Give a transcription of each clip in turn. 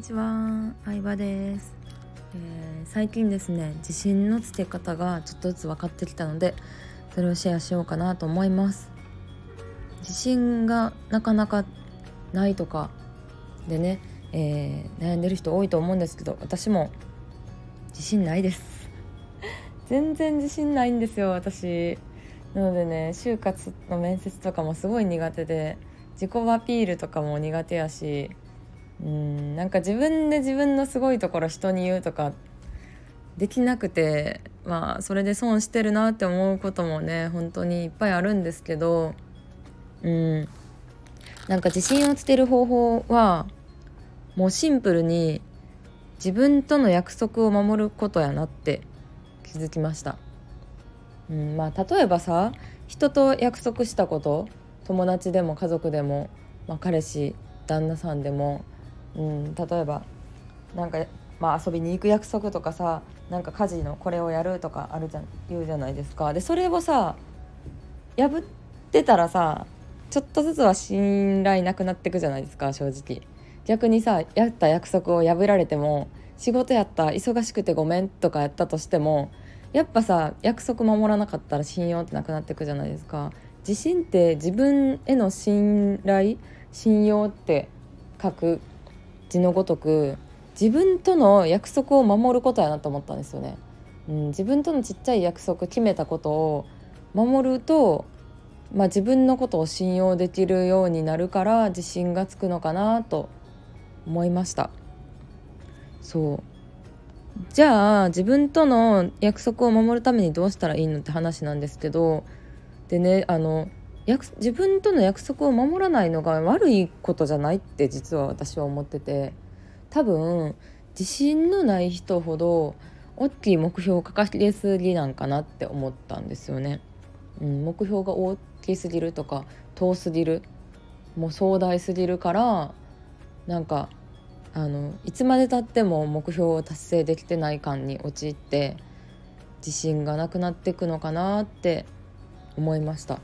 にちは、相葉です、えー、最近ですね自信のつけ方がちょっとずつ分かってきたのでそれをシェアしようかなと思います。自信がなかなかないとかでね、えー、悩んでる人多いと思うんですけど私も自信ないです。全然自信ないんですよ私。なのでね就活の面接とかもすごい苦手で自己アピールとかも苦手やしうんなんか自分で自分のすごいところ人に言うとかできなくてまあそれで損してるなって思うこともね本当にいっぱいあるんですけどうんなんか自信をつける方法はもうシンプルに自分との約束を守ることやなって気づきました。うんまあ、例えばさ人と約束したこと友達でも家族でも、まあ、彼氏旦那さんでも、うん、例えばなんか、まあ、遊びに行く約束とかさなんか家事のこれをやるとかあるじゃん言うじゃないですか。でそれをさ破ってたらさちょっとずつは信頼なくなってくじゃないですか正直。逆にさやった約束を破られても仕事やった忙しくてごめんとかやったとしてもやっぱさ約束守らなかったら信用ってなくなってくじゃないですか。自信って自分への信頼信用って書く字のごとく自分との約束を守ることやなと思ったんですよね。うん、自分とのちっちゃい約束決めたことを守ると、まあ、自分のことを信用できるようになるから自信がつくのかなと思いました。そうじゃあ自分との約束を守るためにどうしたらいいのって話なんですけどでねあの約自分との約束を守らないのが悪いことじゃないって実は私は思ってて多分自信のない人ほど大きい目標を掲げすぎなんかなって思ったんですよね。うん、目標が大きすぎるとか遠すぎるもう壮大すぎるからなんかあのいつまでたっても目標を達成できてない感に陥って自信がなくなっていくのかなって思いました。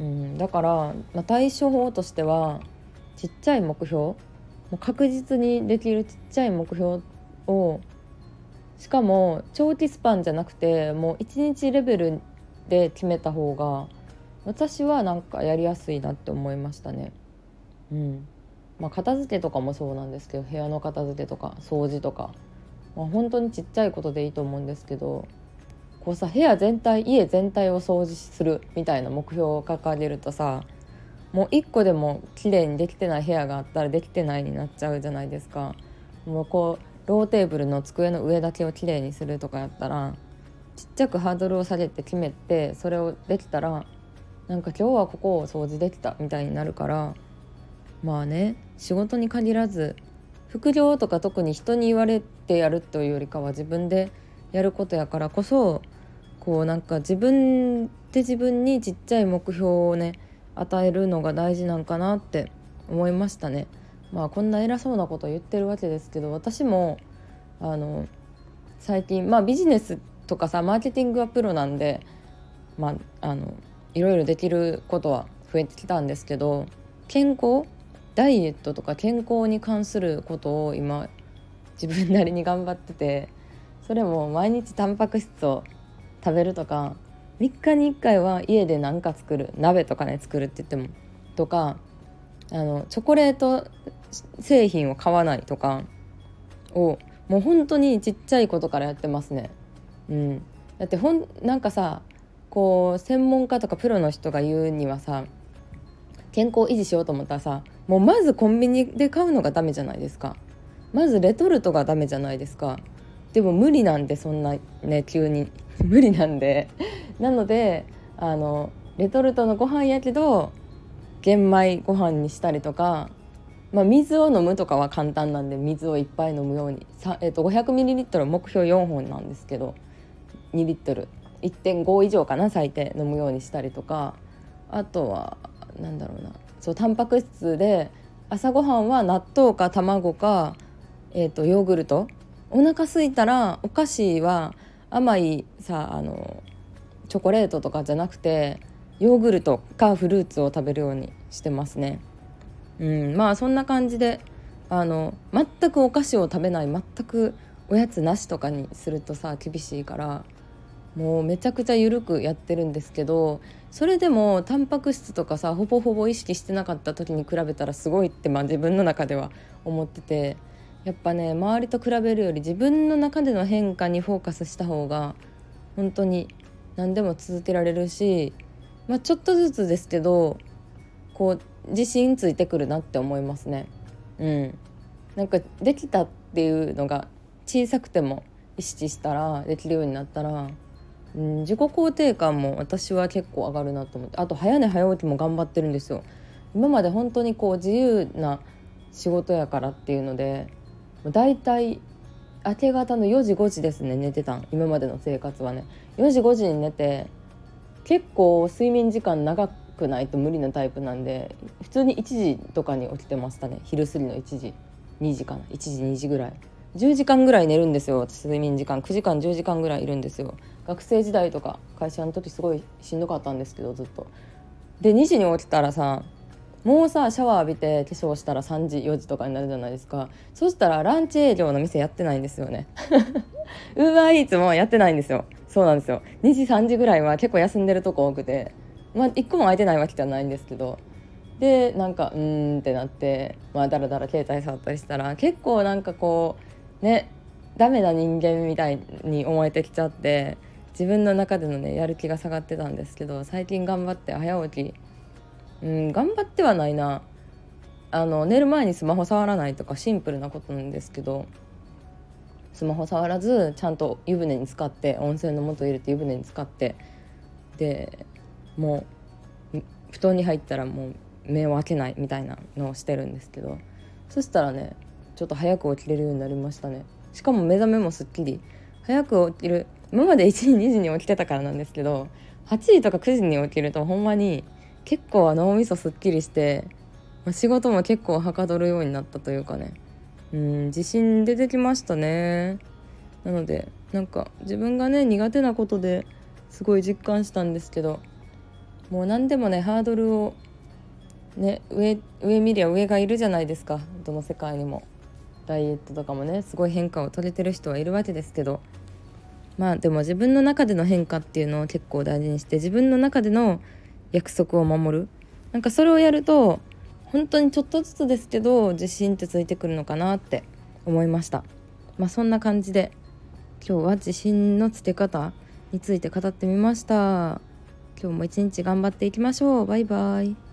うん、だから、まあ、対処法としてはちっちゃい目標もう確実にできるちっちゃい目標をしかも長期スパンじゃなくてもう1日レベルで決めた方が私はなんかやりやすいなって思いましたね。うんまあ、片付けとかもそうなんですけど部屋の片付けとか掃除とか、まあ、本当にちっちゃいことでいいと思うんですけどこうさ部屋全体家全体を掃除するみたいな目標を掲げるとさもう一個でも綺麗にできてない部屋があったらできてないになっちゃうじゃないですか。もうこうローテーブルの机の上だけをきれいにするとかやったらちっちゃくハードルを下げて決めてそれをできたらなんか今日はここを掃除できたみたいになるからまあね仕事に限らず副業とか特に人に言われてやるというよりかは自分でやることやからこそこうなんか自分で自分にちっちゃい目標をね与えるのが大事なんかなって思いましたね。まあこんな偉そうなこと言ってるわけですけど私もあの最近まあビジネスとかさマーケティングはプロなんでまああのいろいろできることは増えてきたんですけど健康ダイエットとか健康に関することを今自分なりに頑張っててそれも毎日タンパク質を食べるとか3日に1回は家で何か作る鍋とかね作るって言ってもとかあのチョコレート製品を買わないとかをもう本当にちっちゃいことからやってますね。うん、だってほんなんかさこう専門家とかプロの人が言うにはさ健康維持しようと思ったらさもうまずコンビニで買うのがダメじゃないですか。まずレトルトがダメじゃないですか。でも無理なんでそんなね急に。無理なんで。なのであのレトルトのご飯やけど玄米ご飯にしたりとか、まあ、水を飲むとかは簡単なんで水をいっぱい飲むように。さ、えー、と 500ml 目標4本なんですけど2リットル。1.5以上かな最低飲むようにしたりとか。あとはなんだろうな。そうタンパク質で朝ごはんは納豆か卵か、えーとヨーグルトお腹空いたらお菓子は甘いさあのチョコレートとかじゃなくてヨーグルトかフルーツを食べるようにしてますね。うん、まあそんな感じであの全くお菓子を食べない全くおやつなしとかにするとさ厳しいからもうめちゃくちゃ緩くやってるんですけどそれでもタンパク質とかさほぼほぼ意識してなかった時に比べたらすごいってまあ自分の中では思っててやっぱね周りと比べるより自分の中での変化にフォーカスした方が本当に何でも続けられるし、まあ、ちょっとずつですけどこう自信ついてくるなって思いますね。うん、なんかできたっていうのが小さくても意識したらできるようになったらうん、自己肯定感も私は結構上がるなと思ってあと早寝早起きも頑張ってるんですよ今まで本当にこう自由な仕事やからっていうのでだいたい明け方の4時5時ですね寝てたん。今までの生活はね。4時5時に寝て結構睡眠時間長くないと無理なタイプなんで普通に1時とかに起きてましたね。昼過ぎの1時。2時かな。1時2時ぐらい。10時間ぐらい寝るんですよ。睡眠時間。9時間10時間ぐらいいるんですよ。学生時代とか会社の時すごいしんどかったんですけどずっと。で2時に起きたらさもうさシャワー浴びて化粧したら3時4時とかになるじゃないですか。そしたらランチ営業の店やってないんですよね。ウーバーイーツもやってないんですよ。そうなんですよ。2時3時ぐらいは結構休んでるとこ多くて。まあ1個も空いてないわけじゃないんですけど。でなんかうーんってなってまあだらだら携帯触ったりしたら結構なんかこうねダメな人間みたいに思えてきちゃって自分の中でのねやる気が下がってたんですけど最近頑張って早起きうん頑張ってはないな。あの寝る前にスマホ触らないとかシンプルなことなんですけどスマホ触らずちゃんと湯船に浸かって温泉の素入れて湯船に浸かってでもう布団に入ったらもう目を開けないみたいなのをしてるんですけどそしたらねちょっと早く起きれるようになりましたね。しかも目覚めもすっきり。早く起きる今まで1時2時に起きてたからなんですけど8時とか9時に起きるとほんまに結構脳みそすっきりして、仕事も結構はかどるようになったというかね。うん自信出てきましたね。なのでなんか自分がね苦手なことですごい実感したんですけどもう何でもねハードルをね上上見りゃ上がいるじゃないですか。どの世界にも。ダイエットとかもねすごい変化を遂げてる人はいるわけですけど。まあでも自分の中での変化っていうのを結構大事にして自分の中での約束を守る。なんかそれをやると本当にちょっとずつですけど自信ってついてくるのかなって思いました。まあそんな感じで今日は自信のつけ方について語ってみました。今日も一日頑張っていきましょう。バイバイ。